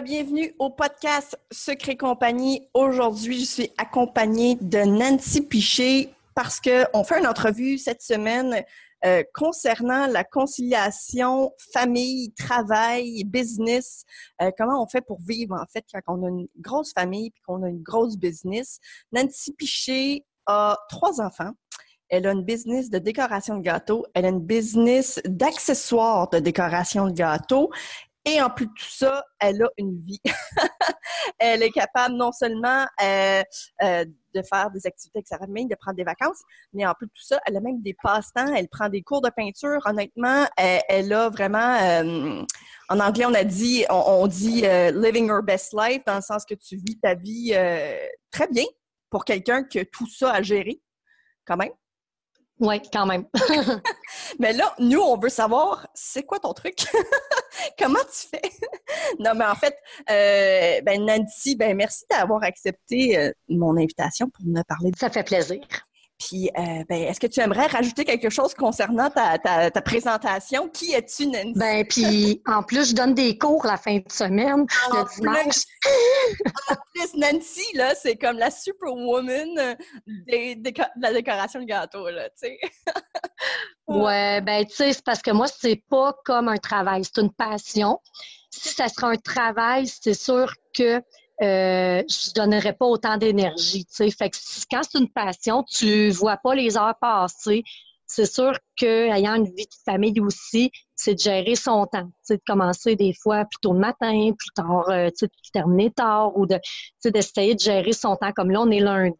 bienvenue au podcast Secret Compagnie. Aujourd'hui, je suis accompagnée de Nancy Piché parce qu'on fait une entrevue cette semaine euh, concernant la conciliation famille, travail, business. Euh, comment on fait pour vivre, en fait, quand on a une grosse famille et qu'on a une grosse business. Nancy Piché a trois enfants. Elle a une business de décoration de gâteaux. Elle a une business d'accessoires de décoration de gâteaux. Et en plus de tout ça, elle a une vie. elle est capable non seulement euh, euh, de faire des activités avec sa famille, de prendre des vacances, mais en plus de tout ça, elle a même des passe-temps. Elle prend des cours de peinture. Honnêtement, elle, a vraiment, euh, en anglais, on a dit, on, dit living her best life, dans le sens que tu vis ta vie très bien pour quelqu'un qui a tout ça à gérer, quand même. Oui, quand même. mais là, nous, on veut savoir, c'est quoi ton truc? Comment tu fais? non, mais en fait, euh, ben Nancy, ben merci d'avoir accepté euh, mon invitation pour me parler. Ça fait plaisir. Puis, euh, ben, est-ce que tu aimerais rajouter quelque chose concernant ta, ta, présentation? Qui es-tu, Nancy? Ben, puis, en plus, je donne des cours la fin de semaine, le dimanche. en plus, Nancy, là, c'est comme la superwoman de la décoration de gâteau, là, tu sais. ouais, ben, tu sais, c'est parce que moi, c'est pas comme un travail, c'est une passion. Si ça sera un travail, c'est sûr que euh, je donnerais pas autant d'énergie. Tu sais. Fait que quand c'est une passion, tu vois pas les heures passer. C'est sûr qu'ayant une vie de famille aussi, c'est de gérer son temps. Tu sais, de commencer des fois plus tôt le matin, plus tard, euh, tu sais, de terminer tard ou de, tu sais, d'essayer de gérer son temps. Comme là, on est lundi.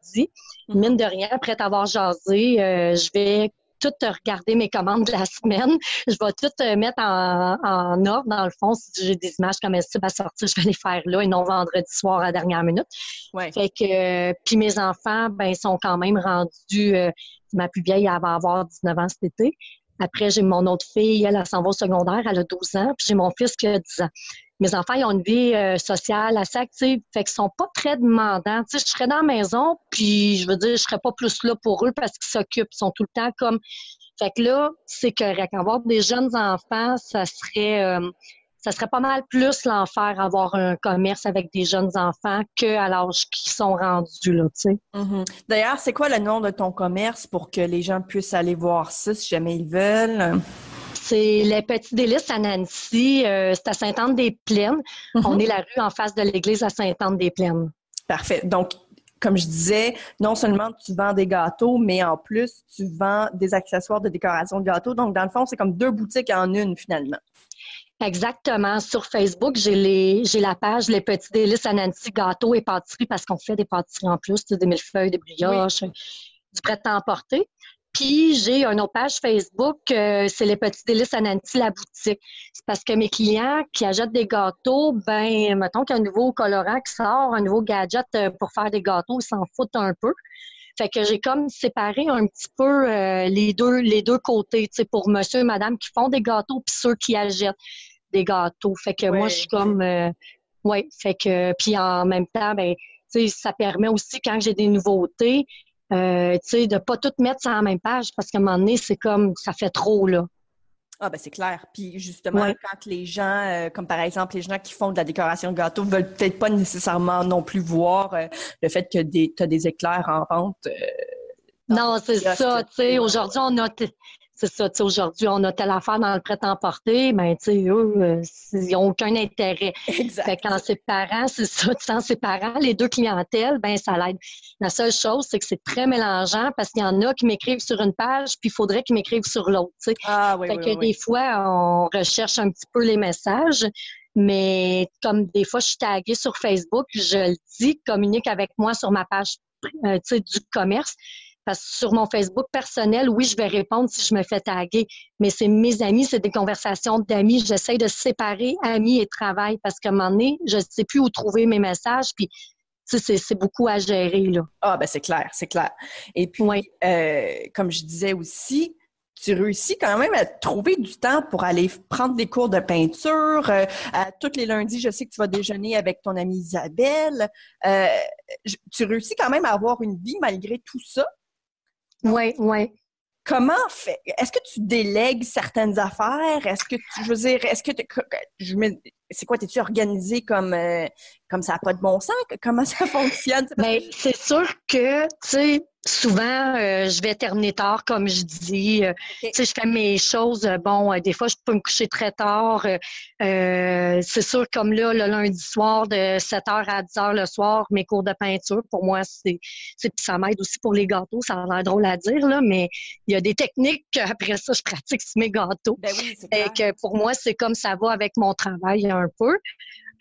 Mm-hmm. Mine de rien, après t'avoir jasé, euh, je vais tout regarder mes commandes de la semaine. Je vais tout euh, mettre en, ordre, dans le fond. Si j'ai des images comme elles à sortir, je vais les faire là et non vendredi soir à la dernière minute. Fait que, euh, puis mes enfants, ben, sont quand même rendus, euh, ma plus vieille, elle va avoir 19 ans cet été. Après, j'ai mon autre fille, elle, elle s'en va au secondaire, elle a 12 ans. Puis j'ai mon fils qui a 10 ans mes enfants, ils ont une vie euh, sociale assez active, fait qu'ils sont pas très demandants. Tu sais, je serais dans la maison, puis je veux dire, je serais pas plus là pour eux parce qu'ils s'occupent, ils sont tout le temps comme... Fait que là, c'est correct. Avoir des jeunes enfants, ça serait... Euh, ça serait pas mal plus l'enfer avoir un commerce avec des jeunes enfants qu'à l'âge qu'ils sont rendus là, tu sais. Mm-hmm. D'ailleurs, c'est quoi le nom de ton commerce pour que les gens puissent aller voir ça si jamais ils veulent? C'est les Petits Délices à Nancy. Euh, c'est à Sainte-Anne-des-Plaines. Mhm. On est la rue en face de l'église à Sainte-Anne-des-Plaines. Parfait. Donc, comme je disais, non seulement tu vends des gâteaux, mais en plus, tu vends des accessoires de décoration de gâteaux. Donc, dans le fond, c'est comme deux boutiques en une, finalement. Exactement. Sur Facebook, j'ai la page Les Petits Délices à Nancy Gâteaux et Pâtisseries parce qu'on fait des pâtisseries en plus, des millefeuilles, des brioches, du prêt à emporter. Puis j'ai une autre page Facebook, euh, c'est les petits délices à Nancy, la boutique. C'est parce que mes clients qui achètent des gâteaux, ben, mettons qu'il y a un nouveau colorant qui sort, un nouveau gadget euh, pour faire des gâteaux, ils s'en foutent un peu. Fait que j'ai comme séparé un petit peu euh, les deux les deux côtés, tu sais, pour monsieur et madame qui font des gâteaux puis ceux qui achètent des gâteaux. Fait que moi, je suis comme ouais, fait que puis en même temps, ben, tu sais, ça permet aussi quand j'ai des nouveautés, euh, tu sais, de pas tout mettre sur la même page parce qu'à un moment donné, c'est comme, ça fait trop, là. Ah ben c'est clair. Puis justement, quand les gens, euh, comme par exemple les gens qui font de la décoration de gâteau, veulent peut-être pas nécessairement non plus voir euh, le fait que tu as des éclairs en vente. non, c'est ça. Tu sais, aujourd'hui, on a c'est ça, tu aujourd'hui, on a telle affaire dans le prêt-à-emporter, ben, tu sais, eux, euh, ils n'ont aucun intérêt. Exact. Fait quand c'est parents, c'est ça, ses parents, les deux clientèles, ben ça l'aide. La seule chose, c'est que c'est très mélangeant parce qu'il y en a qui m'écrivent sur une page, puis il faudrait qu'ils m'écrivent sur l'autre, tu sais. Ah, oui, fait que des fois, on recherche un petit peu les messages, mais comme des fois, je suis taguée sur Facebook, je le dis, communique avec moi sur ma page, euh, tu sais, du commerce Parce que sur mon Facebook personnel, oui, je vais répondre si je me fais taguer, mais c'est mes amis, c'est des conversations d'amis. J'essaie de séparer amis et travail parce qu'à un moment donné, je ne sais plus où trouver mes messages. Puis c'est beaucoup à gérer. Là. Ah, ben c'est clair, c'est clair. Et puis, euh, comme je disais aussi, tu réussis quand même à trouver du temps pour aller prendre des cours de peinture. Euh, tous les lundis, je sais que tu vas déjeuner avec ton amie Isabelle. Euh, tu réussis quand même à avoir une vie malgré tout ça? Oui, oui. Comment fait Est-ce que tu délègues certaines affaires? Est-ce que tu, je veux dire, est-ce que je c'est quoi T'es-tu organisé comme euh, comme ça n'a pas de bon sens? Comment ça fonctionne? Mais ben, c'est sûr que tu sais souvent, euh, je vais terminer tard, comme je dis. Euh, tu sais, je fais mes choses. Euh, bon, des fois, je peux me coucher très tard. c'est sûr, comme là, le lundi soir, de 7 h à 10 h le soir, mes cours de peinture, pour moi, c'est, ça m'aide aussi pour les gâteaux. Ça a l'air drôle à dire, là, mais il y a des techniques qu'après ça, je pratique sur mes gâteaux. Ben oui, Et que pour moi, c'est comme ça va avec mon travail un peu.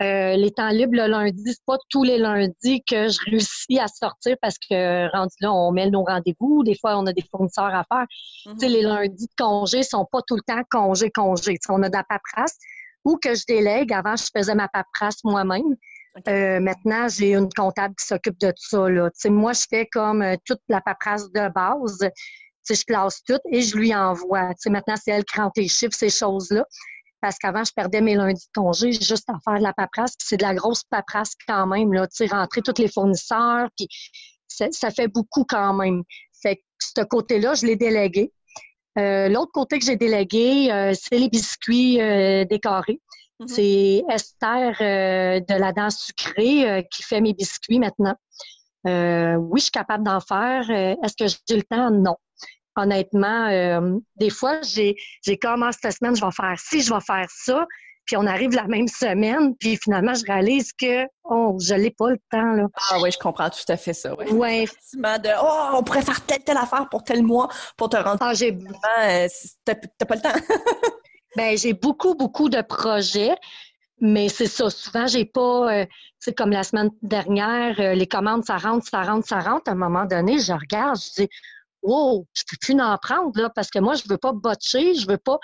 Euh, les temps libres le lundi, c'est pas tous les lundis que je réussis à sortir parce que rendu là, on met nos rendez-vous. Des fois, on a des fournisseurs à faire. Tu sais, les lundis de congé sont pas tout le temps congé, congé. on a de la paperasse ou que je délègue. Avant, je faisais ma paperasse moi-même. Euh, maintenant, j'ai une comptable qui s'occupe de tout ça. Là. sais, moi, je fais comme euh, toute la paperasse de base. sais, je classe tout et je lui envoie. sais, maintenant, c'est elle qui rentre les chiffres, ces choses-là parce qu'avant, je perdais mes lundis de congé juste à faire de la paperasse. C'est de la grosse paperasse quand même, là, tu sais, rentrer tous les fournisseurs, puis ça, fait beaucoup quand même. Fait que ce côté-là, je l'ai délégué. Euh, l'autre côté que j'ai délégué, euh, c'est les biscuits euh, décorés. Mm-hmm. C'est Esther de la danse sucrée qui fait mes biscuits maintenant. oui, je suis capable d'en faire. Est-ce que j'ai le temps? Non honnêtement, euh, des fois, j'ai, j'ai commencé cette semaine, je vais faire ci, je vais faire ça, puis on arrive la même semaine, puis finalement, je réalise que, oh, je n'ai pas le temps, là. Ah oui, je comprends tout à fait ça, oui. Ouais. de, oh, on pourrait faire telle, telle affaire pour tel mois pour te rendre. Ah, j'ai... Euh, t'as, pas le temps. ben, j'ai beaucoup, beaucoup de projets. Mais c'est ça, souvent, j'ai pas, c'est euh, comme la semaine dernière, les commandes, ça rentre, ça rentre, ça rentre. À un moment donné, je regarde, je dis, wow, je peux plus en prendre, là, parce que moi, je veux pas botcher, je veux pas.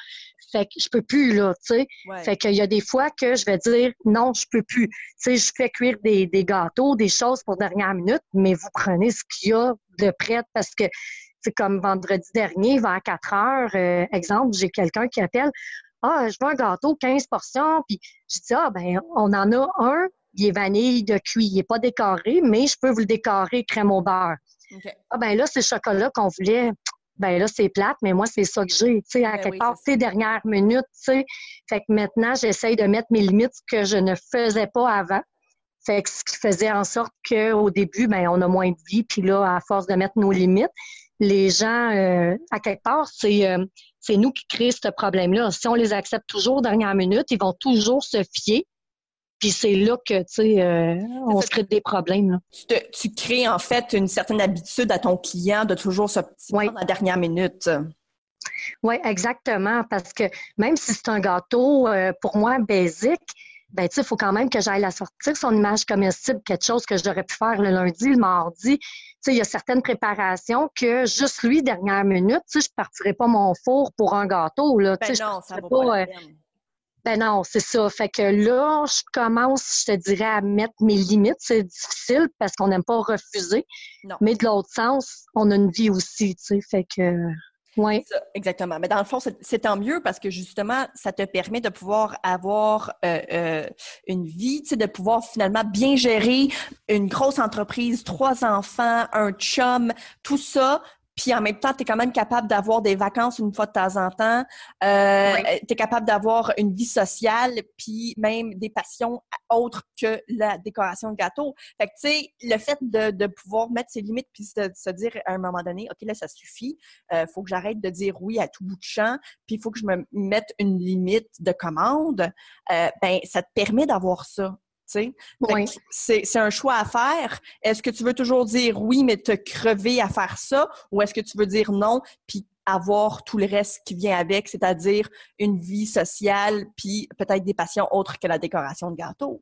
Fait que je peux plus, là, tu sais. Fait qu'il y a des fois que je vais dire non, je peux plus. Tu sais, je fais cuire des, des gâteaux, des choses pour dernière minute, mais vous prenez ce qu'il y a de prêt parce que c'est comme vendredi dernier, vers 4 heures, euh, exemple, j'ai quelqu'un qui appelle Ah, je veux un gâteau, 15 portions, puis je dis Ah, ben, on en a un, il est vanille de cuit, il n'est pas décoré, mais je peux vous le décorer crème au beurre. Ah ben là, c'est le chocolat qu'on voulait. Ben là, c'est plate, mais moi, c'est ça que j'ai. Tu sais, à ben quelque part, ces dernières minutes, tu sais. Fait que maintenant, j'essaye de mettre mes limites que je ne faisais pas avant. Fait que ce qui faisait en sorte qu'au début, ben, on a moins de vie. Puis là, à force de mettre nos limites, les gens, euh, à quelque part, c'est euh, c'est nous qui créons ce problème-là. Si on les accepte toujours dernière minute, ils vont toujours se fier puis c'est là que, tu sais, euh, on se crée des problèmes. Tu, crées en fait une certaine habitude à ton client de toujours se prendre la dernière minute. Oui, exactement. Parce que même si c'est un gâteau, euh, pour moi, basique, ben, tu sais, il faut quand même que j'aille la sortir, son image comestible, quelque chose que j'aurais pu faire le lundi, le mardi. Tu sais, il y a certaines préparations que juste lui, dernière minute, tu sais, je partirais pas mon four pour un gâteau, là. Ben non, ça va pas, euh, ben non, c'est ça. Fait que là, je commence, je te dirais, à mettre mes limites. C'est difficile parce qu'on n'aime pas refuser. Non. Mais de l'autre sens, on a une vie aussi, tu sais. Fait que, oui. Exactement. Mais dans le fond, c'est tant mieux parce que justement, ça te permet de pouvoir avoir euh, euh, une vie, tu sais, de pouvoir finalement bien gérer une grosse entreprise, trois enfants, un chum, tout ça, puis en même temps, tu es quand même capable d'avoir des vacances une fois de temps en temps. Euh, Tu es capable d'avoir une vie sociale, puis même des passions autres que la décoration de gâteau. Fait que, tu sais, le fait de, de, pouvoir mettre ses limites, puis de, se dire à un moment donné, OK, là, ça suffit. Euh, faut que j'arrête de dire oui à tout bout de champ, puis il faut que je me mette une limite de commande. Euh, ben, ça te permet d'avoir ça. C'est un choix à faire. Est-ce que tu veux toujours dire oui, mais te crever à faire ça, ou est-ce que tu veux dire non, puis avoir tout le reste qui vient avec, c'est-à-dire une vie sociale, puis peut-être des passions autres que la décoration de gâteau?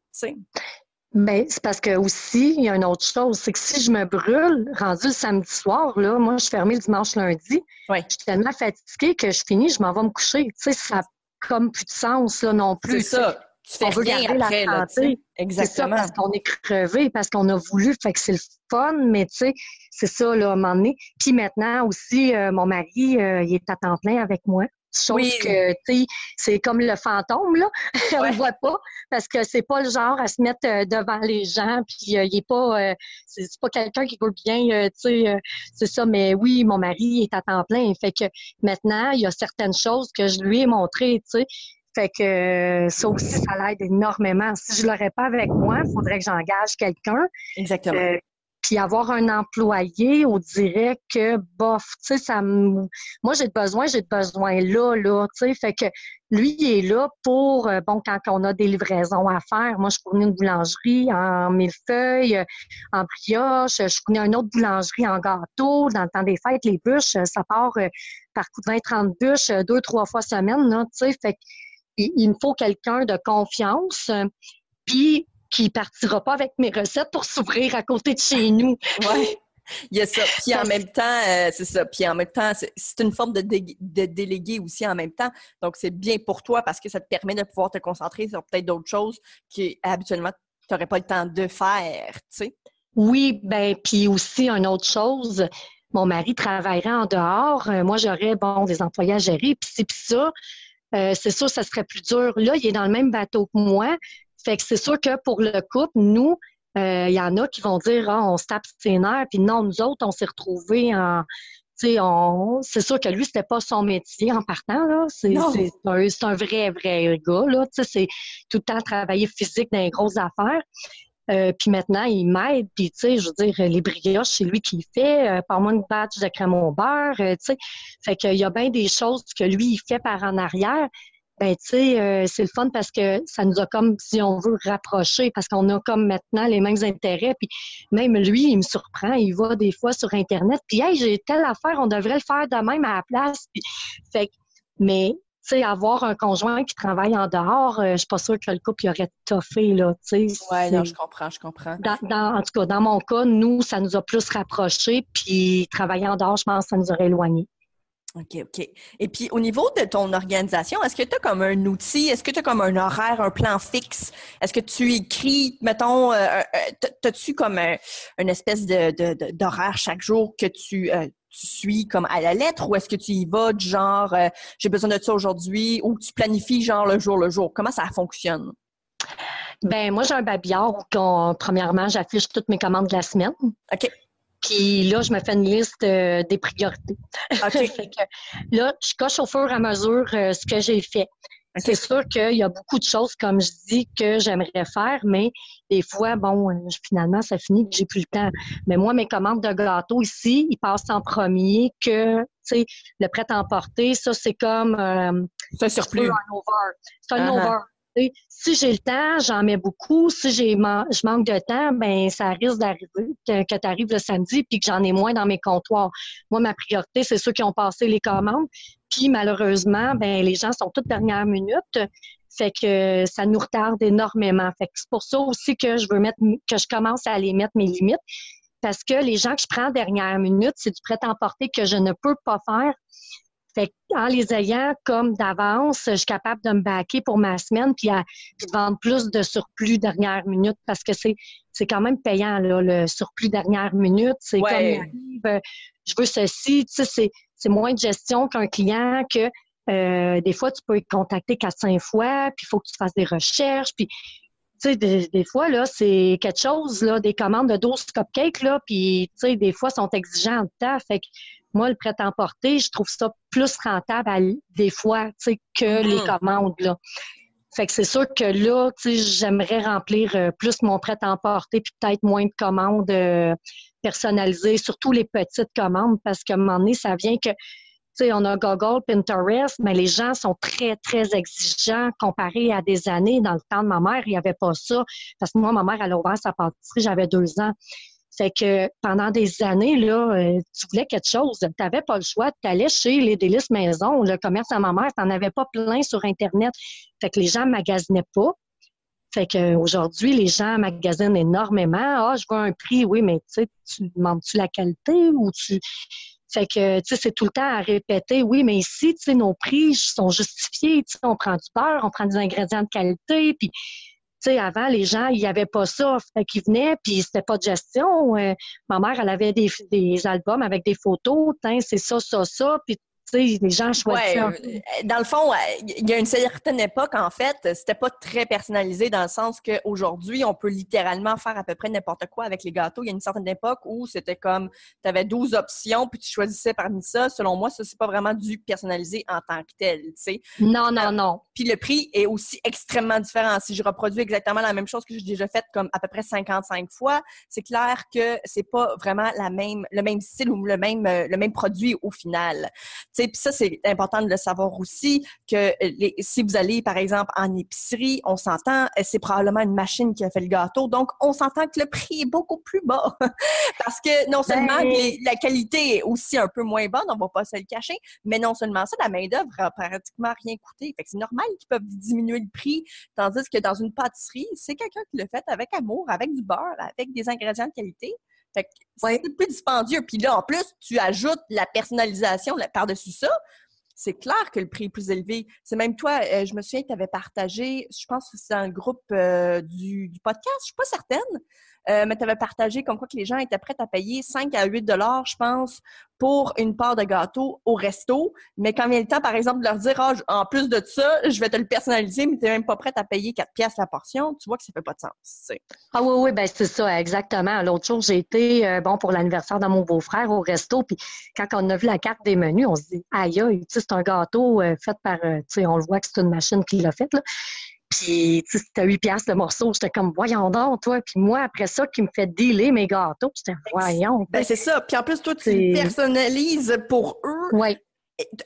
Ben, c'est parce que aussi, il y a une autre chose, c'est que si je me brûle, rendu le samedi soir, là, moi, je suis fermée le dimanche lundi. Je suis tellement fatiguée que je finis, je m'en vais me coucher. Tu sais, ça n'a comme plus de sens, là, non plus. C'est ça. Tu fais on veut garder après, la santé. Exactement. C'est ça, parce qu'on est crevé, parce qu'on a voulu, fait que c'est le fun, mais tu sais, c'est ça, là, à un moment donné. Puis maintenant aussi, euh, mon mari, euh, il est à temps plein avec moi. Chose que, tu sais, c'est comme le fantôme, là. on le voit pas parce que c'est pas le genre à se mettre euh, devant les gens, puis euh, il est pas, euh, c'est pas quelqu'un qui veut bien, tu sais, c'est ça. Mais oui, mon mari est à temps plein. Fait que maintenant, il y a certaines choses que je lui ai montrées, tu sais. Fait que ça aussi, ça l'aide énormément. Si je l'aurais pas avec moi, il faudrait que j'engage quelqu'un. Exactement. Puis avoir un employé, on dirait que, bof, tu sais, ça me... Moi, j'ai besoin, j'ai besoin là, là, tu sais. Fait que lui, il est là pour, euh, bon, quand on a des livraisons à faire. Moi, je fournis une boulangerie en millefeuille, en brioche. Je fournis une autre boulangerie en gâteau. Dans le temps des fêtes, les bûches, ça part euh, par coup de 20-30 bûches euh, deux, trois fois semaine, là, tu sais. Fait qu'il il me faut quelqu'un de confiance. Puis qui partira pas avec mes recettes pour s'ouvrir à côté de chez nous. Ouais. Il y a ça. Puis en même temps, euh, c'est ça. Puis en même temps, c'est une forme de, de déléguer aussi en même temps. Donc, c'est bien pour toi parce que ça te permet de pouvoir te concentrer sur peut-être d'autres choses qui habituellement tu n'aurais pas le temps de faire, tu sais. Oui, ben puis aussi une autre chose, mon mari travaillerait en dehors, euh, moi j'aurais bon des employés à gérer, puis c'est ça. Euh, c'est sûr, ça serait plus dur. Là, il est dans le même bateau que moi. Fait que c'est sûr que pour le couple, nous, il euh, y en a qui vont dire ah, on se tape ses nerfs, puis non, nous autres, on s'est retrouvés en. On... C'est sûr que lui, c'était pas son métier en partant. Là. C'est, un, un, vrai, vrai gars. Là. C'est tout le temps travailler physique dans les grosses affaires. Euh, puis maintenant, il m'aide. Puis, tu sais, je veux dire, les brioches, c'est lui qui fait. Euh, par moi une batch de crème au beurre, tu sais. Fait qu'il y a bien des choses que lui, il fait par en arrière ben tu sais, euh, c'est le fun parce que ça nous a comme, si on veut, rapprocher parce qu'on a comme maintenant les mêmes intérêts. Puis même lui, il me surprend, il va des fois sur Internet, puis hey, j'ai telle affaire, on devrait le faire de même à la place. fait mais sais, avoir un conjoint qui travaille en dehors, euh, je suis pas sûre que le couple y aurait toffé, là, tu sais. Oui, non, je comprends, je comprends. Dans, en tout cas, dans mon cas, nous, ça nous a plus rapprochés, puis travailler en dehors, je pense que ça nous aurait éloignés. OK, OK. Et puis, au niveau de ton organisation, est-ce que tu as comme un outil, est-ce que tu as comme un horaire, un plan fixe? Est-ce que tu écris, mettons, euh, euh as-tu comme une espèce de, d'horaire chaque jour que tu, euh, tu suis comme à la lettre ou est-ce que tu y vas du genre, euh, j'ai besoin de ça aujourd'hui ou tu planifies genre le jour le jour? Comment ça fonctionne? Ben moi, j'ai un babillard où, premièrement, j'affiche toutes mes commandes de la semaine. OK. Puis là, je me fais une liste euh, des priorités. là, je coche au fur et à mesure euh, ce que j'ai fait. C'est sûr qu'il y a beaucoup de choses, comme je dis, que j'aimerais faire, mais des fois, bon, euh, finalement, ça finit que j'ai plus le temps. Mais moi, mes commandes de gâteaux ici, ils passent en premier que, tu sais, le prêt-à-emporter, ça, c'est comme... c'est un surplus. C'est un over si j'ai le temps, j'en mets beaucoup. Si j'ai je manque de temps, ben ça risque d'arriver que, tu arrives le samedi puis que j'en ai moins dans mes comptoirs. Moi, ma priorité, c'est ceux qui ont passé les commandes. Puis malheureusement, ben les gens sont toutes dernière minute. Fait que ça nous retarde énormément. Fait que c'est pour ça aussi que je veux mettre que je commence à aller mettre mes limites. Parce que les gens que je prends dernière minute, c'est du prêt-à-emporter que je ne peux pas faire fait en les ayant comme d'avance, je suis capable de me baquer pour ma semaine puis, de vendre plus de surplus dernière minute parce que c'est c'est quand même payant là, le surplus dernière minute. C'est comme euh, je veux ceci, tu sais, c'est moins de gestion qu'un client que euh, des fois tu peux être contacté quatre cinq fois puis il faut que tu fasses des recherches puis tu sais, des, des, fois, là, c'est quelque chose, là, des commandes de 12 cupcakes, là, puis, tu sais, des fois, sont exigeants de temps. Fait que moi, le prêt-à-emporter, je trouve ça plus rentable des fois que les mm. commandes. Là. Fait que c'est sûr que là, j'aimerais remplir euh, plus mon prêt-à-emporter puis peut-être moins de commandes euh, personnalisées, surtout les petites commandes, parce qu'à un moment donné, ça vient que sais, on a Google, Pinterest, mais les gens sont très, très exigeants comparé à des années. Dans le temps de ma mère, il n'y avait pas ça. Parce que moi, ma mère, elle a ouvert sa pâtisserie, j'avais deux ans. Fait que pendant des années, là, euh, tu voulais quelque chose, tu n'avais pas le choix, tu allais chez les délices maison, le commerce à ma mère, tu n'en avais pas plein sur Internet. Fait que les gens ne magasinaient pas. Fait qu'aujourd'hui, les gens magasinent énormément. Ah, je veux un prix, oui, mais tu demandes-tu la qualité ou tu. Fait que, tu c'est tout le temps à répéter, oui, mais ici, tu sais, nos prix sont justifiés, tu on prend du beurre, on prend des ingrédients de qualité, puis, avant, les gens, il n'y avait pas ça. Fait qu'ils venaient, puis c'était pas de gestion. Euh, ma mère, elle avait des, des albums avec des photos, c'est ça, ça, ça, puis les gens choisissent. Euh, dans le fond, euh, il y a une certaine époque, en fait, c'était pas très personnalisé dans le sens qu'aujourd'hui, on peut littéralement faire à peu près n'importe quoi avec les gâteaux. Il y a une certaine époque où c'était comme, tu avais 12 options, puis tu choisissais parmi ça. Selon moi, ça, c'est pas vraiment du personnalisé en tant que tel, tu sais. Non, non, non. Puis le prix est aussi extrêmement différent. Si je reproduis exactement la même chose que j'ai déjà faite comme à peu près 55 fois, c'est clair que c'est pas vraiment la même, le même style ou le même, euh, le même produit au final. Puis ça, c'est important de le savoir aussi que les, si vous allez, par exemple, en épicerie, on s'entend, euh, c'est probablement une machine qui a fait le gâteau. Donc, on s'entend que le prix est beaucoup plus bas. Parce que non seulement ben la qualité est aussi un peu moins bonne, on va pas se le cacher, mais non seulement ça, la main-d'œuvre a pratiquement rien coûté. Fait que c'est normal qu'ils peuvent diminuer le prix, tandis que dans une pâtisserie, c'est quelqu'un qui le fait avec amour, avec du beurre, avec des ingrédients de qualité. Fait c'est plus dispendieux. Puis là, en plus, tu ajoutes la personnalisation par-dessus ça. C'est clair que le prix est plus élevé. C'est même toi, euh, je me souviens que tu avais partagé, je pense que c'est dans le groupe euh, du, du, podcast, je suis pas certaine, euh, mais tu avais partagé comme quoi que les gens étaient prêts à payer 5 à 8 dollars, je pense, pour une part de gâteau au resto. Mais quand vient le temps, par exemple, de leur dire, ah, en plus de ça, je vais te le personnaliser, mais tu n'es même pas prête à payer 4 pièces la portion, tu vois que ça fait pas de sens. Ah oui, oui, ben c'est ça, exactement. L'autre jour, j'ai été, euh, bon, pour l'anniversaire de mon beau-frère au resto, puis quand on a vu la carte des menus, on se dit, aïe, c'est un gâteau euh, fait par, tu sais, on le voit que c'est une machine qui l'a fait. Puis, tu sais, c'était 8 piastres le morceau. J'étais comme, voyons donc, toi. Puis moi, après ça, qui me fait dealer mes gâteaux, j'étais, voyons. Ben, c'est ça. Puis en plus, toi, tu personnalises pour eux. Oui.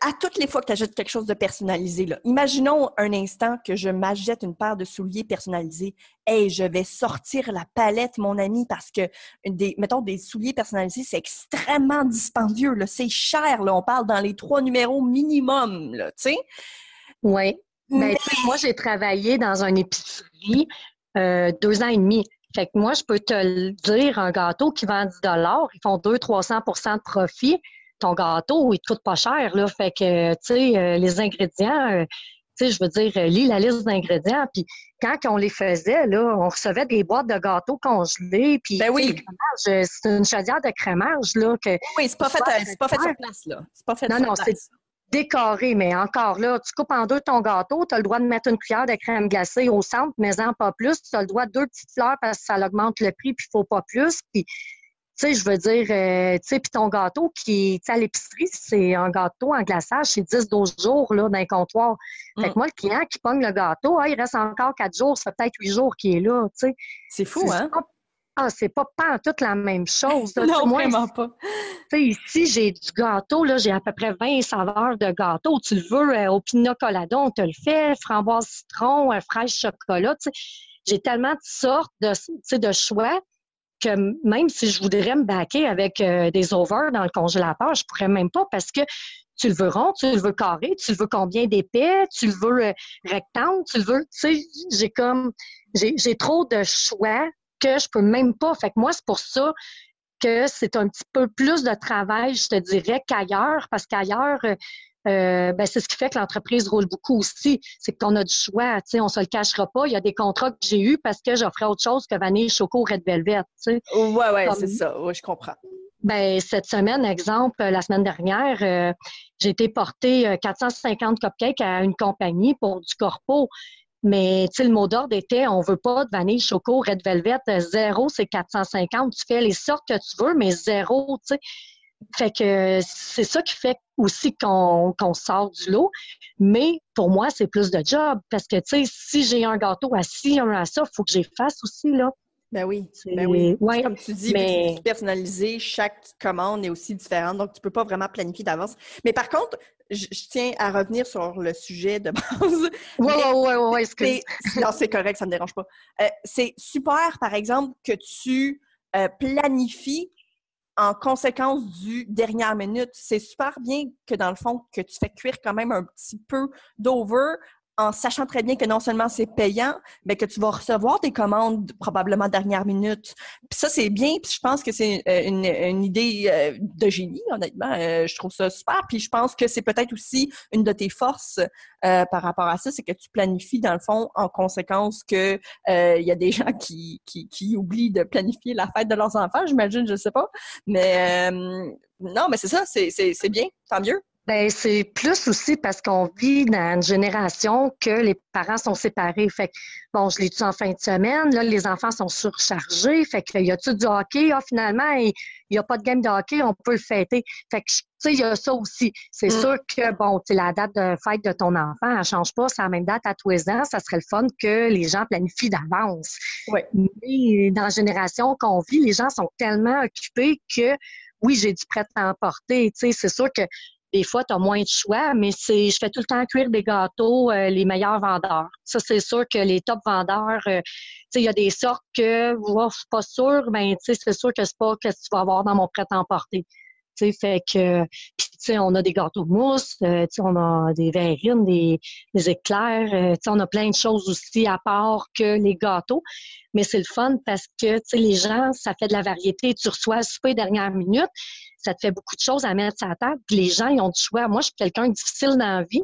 À toutes les fois que tu achètes quelque chose de personnalisé, là, imaginons un instant que je m'achète une paire de souliers personnalisés. Hey, je vais sortir la palette, mon ami, parce que, des, mettons, des souliers personnalisés, c'est extrêmement dispendieux. C'est cher. Là. On parle dans les trois numéros minimum. Tu sais? Oui. Ben, moi, j'ai travaillé dans une épicerie euh, deux ans et demi. Fait que moi, je peux te le dire, un gâteau qui vend 10 ils font 200-300 de profit. Ton gâteau, il coûte pas cher, là. Fait que, tu sais, euh, les ingrédients, euh, tu sais, je veux dire, lis la liste d'ingrédients. Puis quand on les faisait, là, on recevait des boîtes de gâteaux congelés. Puis, ben oui. c'est une chaudière de crémage, là. Que, oui, c'est pas, fait, pas fait sur place, là. C'est pas fait non, non, c'est décoré, mais encore là, tu coupes en deux ton gâteau, tu as le droit de mettre une cuillère de crème glacée au centre, mais en pas plus. Tu as le droit de deux petites fleurs parce que ça augmente le prix, puis il faut pas plus. Puis, tu sais, je veux dire, euh, tu sais, puis ton gâteau qui, tu à l'épicerie, c'est un gâteau en glaçage, c'est 10-12 jours, là, dans le comptoir. Fait que mm. moi, le client qui pogne le gâteau, ah, il reste encore 4 jours, ça fait peut-être 8 jours qu'il est là, tu sais. C'est fou, hein? Ah, c'est pas pas toute la même chose. non, vraiment pas. Ici, j'ai du gâteau, là, j'ai à peu près 20 saveurs de gâteau. Tu le veux euh, au colada, on te le fait, framboise citron, euh, fraise chocolat. J'ai tellement de sortes de, de choix que même si je voudrais me baquer avec euh, des overs dans le congélateur, je pourrais même pas parce que tu le veux rond, tu le veux carré, tu le veux combien d'épais, tu le veux rectangle, tu le veux, tu sais, j'ai comme, j'ai trop de choix que je peux même pas. Fait que moi, c'est pour ça que c'est un petit peu plus de travail, je te dirais, qu'ailleurs, parce qu'ailleurs, euh, euh, ben, c'est ce qui fait que l'entreprise roule beaucoup aussi. C'est qu'on a du choix, tu sais, on se le cachera pas. Il y a des contrats que j'ai eus parce que j'offrais autre chose que vanille, choco, red velvet, tu sais. Ouais, ouais, c'est ça. Ouais, je comprends. Ben, cette semaine, exemple, la semaine dernière, euh, j'ai été porter 450 cupcakes à une compagnie pour du corpo. Mais le mot d'ordre était on veut pas de vanille, choco, red velvet, zéro, c'est 450. Tu fais les sortes que tu veux, mais zéro, tu sais. Fait que c'est ça qui fait aussi qu'on sort du lot. Mais pour moi, c'est plus de job parce que, tu sais, si j'ai un gâteau à ci, un à ça, il faut que j'efface aussi, là. Ben oui, ben oui. Comme tu dis, mais... personnalisé, chaque commande est aussi différente, donc tu peux pas vraiment planifier d'avance. Mais par contre, je, tiens à revenir sur le sujet de base. Oui, oui, oui, oui. Non, c'est correct, ça ne me dérange pas. Euh, c'est super, par exemple, que tu euh, planifies en conséquence du dernière minute. C'est super bien que, dans le fond, que tu fais cuire quand même un petit peu d'over en sachant très bien que non seulement c'est payant, mais que tu vas recevoir des commandes probablement dernière minute. Puis ça, c'est bien. Puis je pense que c'est euh, une, idée euh, de génie, honnêtement. Euh, je trouve ça super. Puis je pense que c'est peut-être aussi une de tes forces par rapport à ça, c'est que tu planifies, dans le fond, en conséquence que il y a des gens qui, qui, qui, oublient de planifier la fête de leurs enfants, j'imagine, je sais pas. Mais non, mais c'est ça, c'est bien, tant mieux. Ben, c'est plus aussi parce qu'on vit dans une génération que les parents sont séparés. Fait que, bon, je l'ai dit en fin de semaine, là, les enfants sont surchargés. Fait que, y a-tu du hockey? Ah, finalement, il n'y a pas de game de hockey, on peut le fêter. Fait que, tu sais, il y a ça aussi. C'est mm. sûr que, bon, tu la date de fête de ton enfant, elle change pas, c'est la même date à tous les ans. Ça serait le fun que les gens planifient d'avance. Oui. Mais dans la génération qu'on vit, les gens sont tellement occupés que, oui, j'ai du prêt à emporter. Tu sais, c'est sûr que des fois, tu as moins de choix, mais c'est je fais tout le temps cuire des gâteaux euh, les meilleurs vendeurs. Ça, c'est sûr que les top vendeurs, euh, il y a des sortes que, je suis pas sûr, mais c'est sûr que c'est pas ce que tu vas avoir dans mon prêt-à-emporter. Fait que, puis, on a des gâteaux de mousse, euh, on a des verrines, des, des éclairs, euh, on a plein de choses aussi à part que les gâteaux. Mais c'est le fun parce que, les gens, ça fait de la variété. Tu reçois le souper dernière minute, ça te fait beaucoup de choses à mettre sur la table. Les gens, ils ont du choix. Moi, je suis quelqu'un de difficile dans la vie.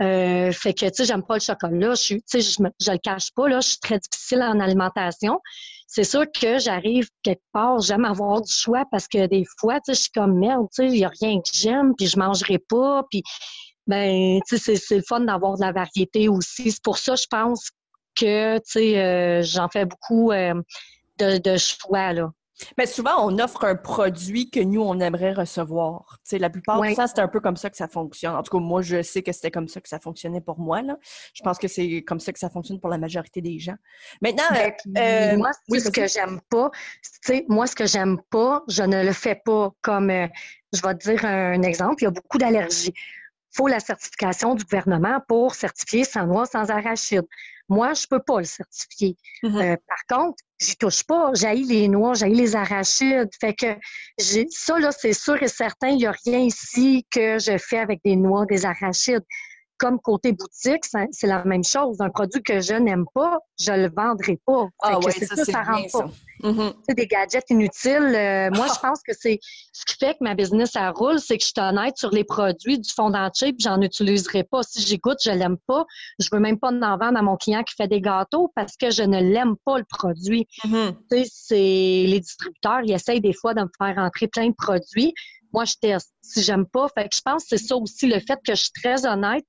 Euh, fait que, tu sais, j'aime pas le chocolat. Je suis, tu sais, je, je le cache pas, là. Je suis très difficile en alimentation. C'est sûr que j'arrive quelque part, j'aime avoir du choix parce que des fois, tu sais, je suis comme merde, tu sais, il y a rien que j'aime, puis je mangerai pas, puis ben, tu sais, c'est le fun d'avoir de la variété aussi. C'est pour ça, je pense que, tu sais, euh, j'en fais beaucoup euh, de, de choix, là. Mais souvent, on offre un produit que nous, on aimerait recevoir. sais, la plupart du temps, c'est un peu comme ça que ça fonctionne. En tout cas, moi, je sais que c'était comme ça que ça fonctionnait pour moi. Là. Je pense que c'est comme ça que ça fonctionne pour la majorité des gens. Maintenant, ben, euh, moi, ce que j'aime pas, moi, ce que j'aime pas, je ne le fais pas comme, euh, je vais te dire un exemple, il y a beaucoup d'allergies. Il faut la certification du gouvernement pour certifier sans noix, sans arachide. Moi, je peux pas le certifier. Mm-hmm. Euh, par contre, j'y touche pas. J'ai les noix, j'ai les arachides. Fait que ça, là, c'est sûr et certain, il n'y a rien ici que je fais avec des noix, des arachides. Comme côté boutique, c'est la même chose. Un produit que je n'aime pas, je le vendrai pas. Ah ça, ça, ça rentre pas. Mm-hmm. Des gadgets inutiles. Euh, moi, je pense que c'est ce qui fait que ma business ça roule, c'est que je suis honnête sur les produits du fond d'entier, puis j'en utiliserai pas. Si j'écoute, je l'aime pas. Je veux même pas en vendre à mon client qui fait des gâteaux parce que je ne l'aime pas le produit. Mm-hmm. Tu sais, c'est les distributeurs, ils essayent des fois de me faire entrer plein de produits. Moi, je teste. Si j'aime pas, fait que je pense que c'est ça aussi le fait que je suis très honnête.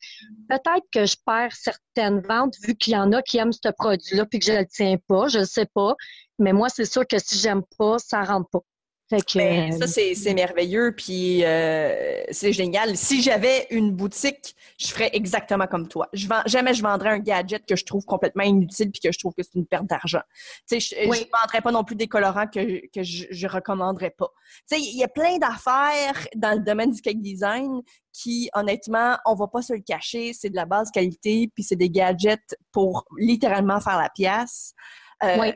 Peut-être que je perds certaines ventes vu qu'il y en a qui aiment ce produit-là puis que je le tiens pas, je le sais pas. Mais moi, c'est sûr que si j'aime pas, ça rentre pas. Ben, ça, c'est merveilleux, puis euh, c'est génial. Si j'avais une boutique, je ferais exactement comme toi. Je vends, jamais je vendrais un gadget que je trouve complètement inutile puis que je trouve que c'est une perte d'argent. Tu sais, je, ne vendrais pas non plus des colorants que, que je, je recommanderais pas. Tu sais, il y a plein d'affaires dans le domaine du cake design qui, honnêtement, on va pas se le cacher, c'est de la base qualité, puis c'est des gadgets pour littéralement faire la pièce. Euh,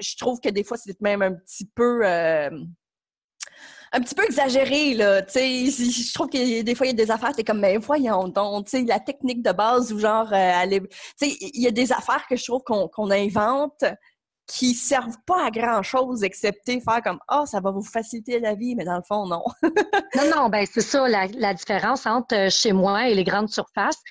je trouve que des fois, c'est même un petit peu... Euh, un petit peu exagéré, là. Tu sais, je trouve que des fois, il y a des affaires, t'es comme, mais voyons donc, tu sais, la technique de base ou genre, euh, tu sais, il y a des affaires que je trouve qu'on invente qui servent pas à grand chose excepté faire comme ah oh, ça va vous faciliter la vie mais dans le fond non non non ben c'est ça la, la, différence entre euh, chez moi et les grandes surfaces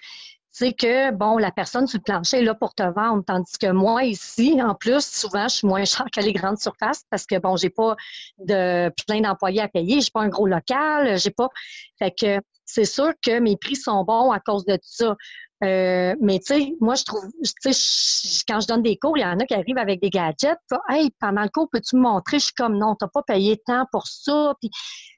c'est que, bon, la personne sur le plancher est là pour te vendre, tandis que moi, ici, en plus, souvent, je suis moins cher que les grandes surfaces parce que, bon, j'ai pas de plein d'employés à payer, j'ai pas un gros local, j'ai pas... Fait que c'est sûr que mes prix sont bons à cause de tout ça. Euh, mais tu sais, moi, je trouve, tu sais, quand je donne des cours, il y en a qui arrivent avec des gadgets. Hey, pendant le cours, peux-tu me montrer? Je suis comme, non, t'as pas payé tant pour ça. Puis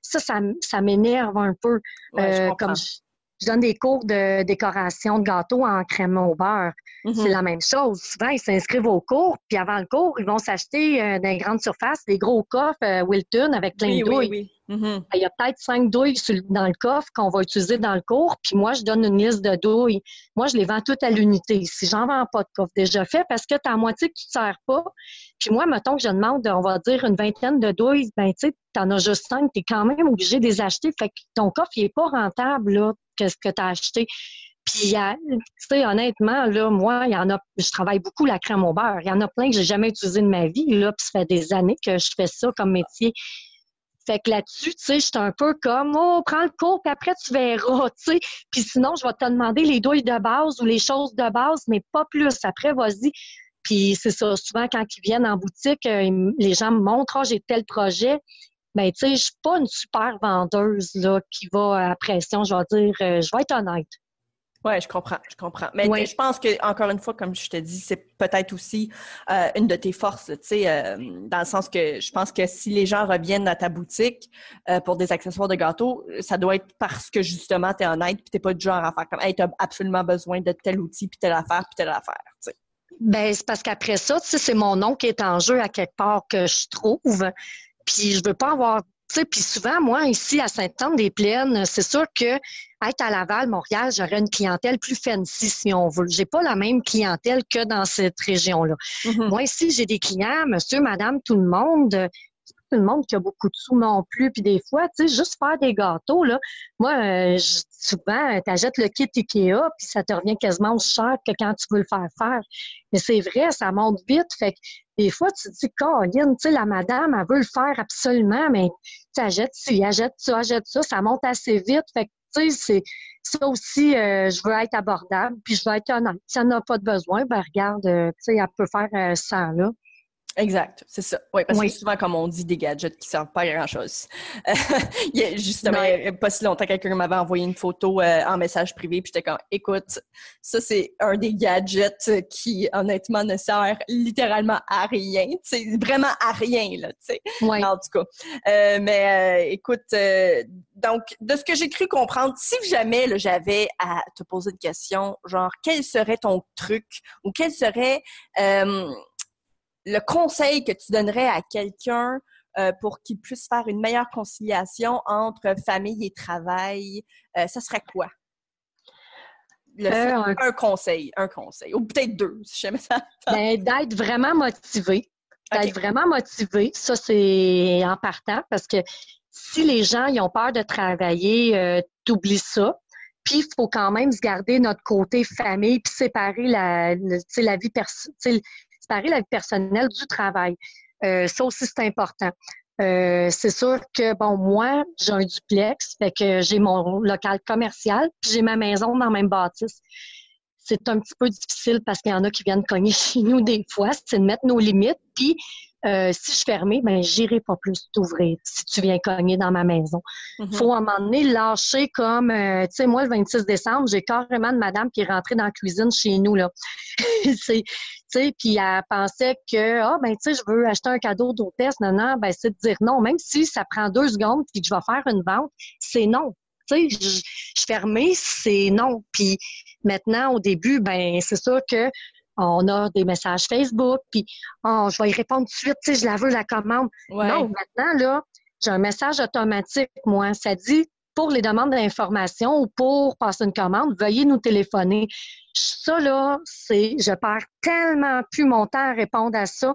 ça, ça, m'énerve un peu. Euh, comme je donne des cours de décoration de gâteaux en crème au beurre. C'est mm-hmm. la même chose. Souvent, ils s'inscrivent au cours, puis avant le cours, ils vont s'acheter euh, dans les grandes surfaces des gros coffres euh, Wilton avec plein de douilles. Oui, oui. Mm-hmm. Il y a peut-être cinq douilles dans le coffre qu'on va utiliser dans le cours, puis moi, je donne une liste de douilles. Moi, je les vends toutes à l'unité. Si j'en vends pas de coffre déjà fait, parce que tu as moitié que tu ne sers pas, puis moi, mettons que je demande, on va dire, une vingtaine de douilles, ben tu sais, tu en as juste cinq, tu es quand même obligé de les acheter. Fait que ton coffre, il n'est pas rentable, là, qu'est-ce que tu as acheté. Puis, tu sais, honnêtement, là, moi, il y en a, je travaille beaucoup la crème au beurre. Il y en a plein que j'ai jamais utilisé de ma vie, là, puis ça fait des années que je fais ça comme métier. Fait que là-dessus, tu sais, je suis un peu comme, oh, prends le cours, puis après, tu verras, tu sais. Puis sinon, je vais te demander les douilles de base ou les choses de base, mais pas plus. Après, vas-y. Puis c'est ça, souvent, quand ils viennent en boutique, euh, les gens me montrent, oh, j'ai tel projet. Ben, tu sais, je suis pas une super vendeuse, là, qui va à pression. Je vais dire, euh, je vais être honnête. Oui, je comprends, je comprends. Mais je pense que, encore une fois, comme je te dis, c'est peut-être aussi euh, une de tes forces, tu sais, euh, dans le sens que je pense que si les gens reviennent à ta boutique euh, pour des accessoires de gâteau, ça doit être parce que justement, tu es honnête puis tu pas du genre à faire comme, hey, tu as absolument besoin de tel outil, puis telle affaire, puis telle affaire, tu sais. Ben, c'est parce qu'après ça, tu sais, c'est mon nom qui est en jeu à quelque part que je trouve. Puis je veux pas avoir puis souvent, moi, ici, à Sainte-Anne-des-Plaines, c'est sûr que être à Laval, Montréal, j'aurais une clientèle plus fancy, si on veut. J'ai pas la même clientèle que dans cette région-là. Mm-hmm. Moi, ici, j'ai des clients, monsieur, madame, tout le monde, tout le monde qui a beaucoup de sous non plus. Puis des fois, tu sais, juste faire des gâteaux, là, moi, euh, souvent, tu achètes le kit Ikea, puis ça te revient quasiment cher que quand tu veux le faire faire. Mais c'est vrai, ça monte vite. Fait que des fois, tu te dis, Caroline, tu sais, la madame, elle veut le faire absolument, mais tu achètes ci, achète ça, achète ça, ça monte assez vite. Fait que, tu sais, c'est ça aussi, euh, je veux être abordable, puis je veux être honnête. Si elle n'a pas de besoin, ben regarde, euh, tu sais, elle peut faire ça, là. Exact, c'est ça. Oui, parce que souvent, comme on dit, des gadgets qui servent pas à grand-chose. il y a justement, pas si longtemps, quelqu'un m'avait envoyé une photo euh, en message privé, puis j'étais comme, écoute, ça, c'est un des gadgets qui, honnêtement, ne sert littéralement à rien. C'est vraiment à rien, là, tu sais. En tout cas. Euh, mais euh, écoute, donc, de ce que j'ai cru comprendre, si jamais j'avais à te poser une question, genre, quel serait ton truc ou quel serait le conseil que tu donnerais à quelqu'un euh, pour qu'il puisse faire une meilleure conciliation entre famille et travail, euh, ça serait quoi? Euh, un... conseil, un conseil, ou peut-être deux, si jamais ça. Ben, d'être vraiment motivé. D'être vraiment motivé, ça c'est en partant parce que si les gens ils ont peur de travailler, t'oublies ça. Puis il faut quand même se garder notre côté famille puis séparer la, la vie personnelle séparer la vie personnelle du travail. Euh, ça aussi, c'est important. Euh, c'est sûr que, bon, moi, j'ai un duplex, fait que j'ai mon local commercial, puis j'ai ma maison dans la même bâtisse. C'est un petit peu difficile parce qu'il y en a qui viennent cogner chez nous des fois, c'est de mettre nos limites, puis euh, si je fermais, ben j'irai pas plus t'ouvrir si tu viens cogner dans ma maison. Il mm-hmm. faut à un moment donné lâcher comme, euh, tu sais, moi, le 26 décembre, j'ai carrément de madame qui est rentrée dans la cuisine chez nous, là. c'est, tu sais, puis elle pensait que, ah, ben, tu sais, je veux acheter un cadeau d'hôtesse, non, non, ben, c'est de dire non, même si ça prend deux secondes puis que je vais faire une vente, c'est non. Tu sais, je, je fermais, c'est non. Puis maintenant, au début, ben, c'est sûr que on a des messages Facebook, puis oh, je vais y répondre tout de suite, tu sais, je la veux, la commande. Non, maintenant, là, j'ai un message automatique, moi. Ça dit, pour les demandes d'information ou pour passer une commande, veuillez nous téléphoner. Ça, là, c'est, je perds tellement plus mon temps à répondre à ça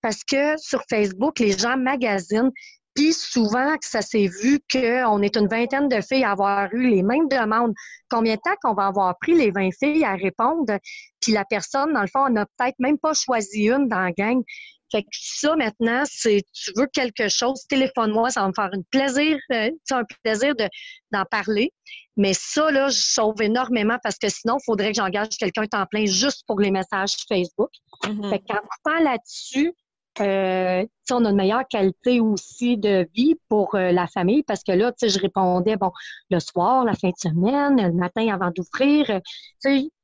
parce que sur Facebook, les gens magasinent puis souvent, ça s'est vu qu'on est une vingtaine de filles à avoir eu les mêmes demandes. Combien de temps qu'on va avoir pris les 20 filles à répondre? Puis la personne, dans le fond, on n'a peut-être même pas choisi une dans la gang. Fait que ça, maintenant, c'est tu veux quelque chose, téléphone-moi, ça va me faire un plaisir, euh, un plaisir de, d'en parler. Mais ça, là, je sauve énormément parce que sinon, il faudrait que j'engage quelqu'un temps plein juste pour les messages Facebook. Mm-hmm. Fait que quand on parle là-dessus, euh, on a une meilleure qualité aussi de vie pour euh, la famille parce que là, je répondais, bon, le soir, la fin de semaine, le matin avant d'ouvrir. Euh,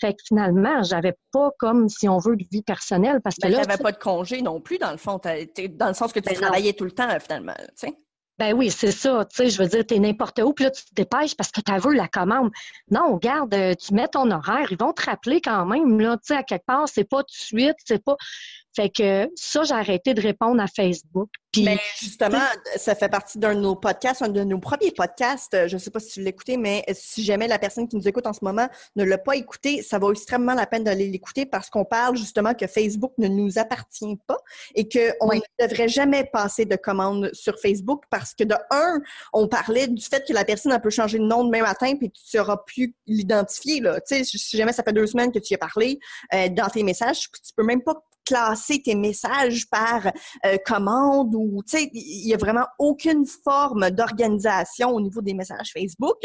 fait que finalement, j'avais pas comme, si on veut, de vie personnelle parce que ben, là... Tu pas de congé non plus, dans le fond, dans le sens que tu ben travaillais tout le temps, finalement, tu sais. Ben oui, c'est ça. Tu sais, je veux dire, tu es n'importe où, puis là, tu te dépêches parce que tu as vu la commande. Non, regarde, tu mets ton horaire, ils vont te rappeler quand même, là, tu sais, à quelque part, c'est pas tout de suite, c'est pas... Fait que ça, j'ai arrêté de répondre à Facebook. Puis, mais justement, ça fait partie d'un de nos podcasts, un de nos premiers podcasts. Je ne sais pas si tu écouté, mais si jamais la personne qui nous écoute en ce moment ne l'a pas écouté, ça vaut extrêmement la peine d'aller l'écouter parce qu'on parle justement que Facebook ne nous appartient pas et qu'on ne devrait jamais passer de commandes sur Facebook parce que de un, on parlait du fait que la personne elle peut changer de nom demain matin puis tu ne sauras plus l'identifier. Tu sais, si jamais ça fait deux semaines que tu y as parlé euh, dans tes messages, tu peux même pas classer tes messages par euh, commande ou, tu sais, il y a vraiment aucune forme d'organisation au niveau des messages Facebook.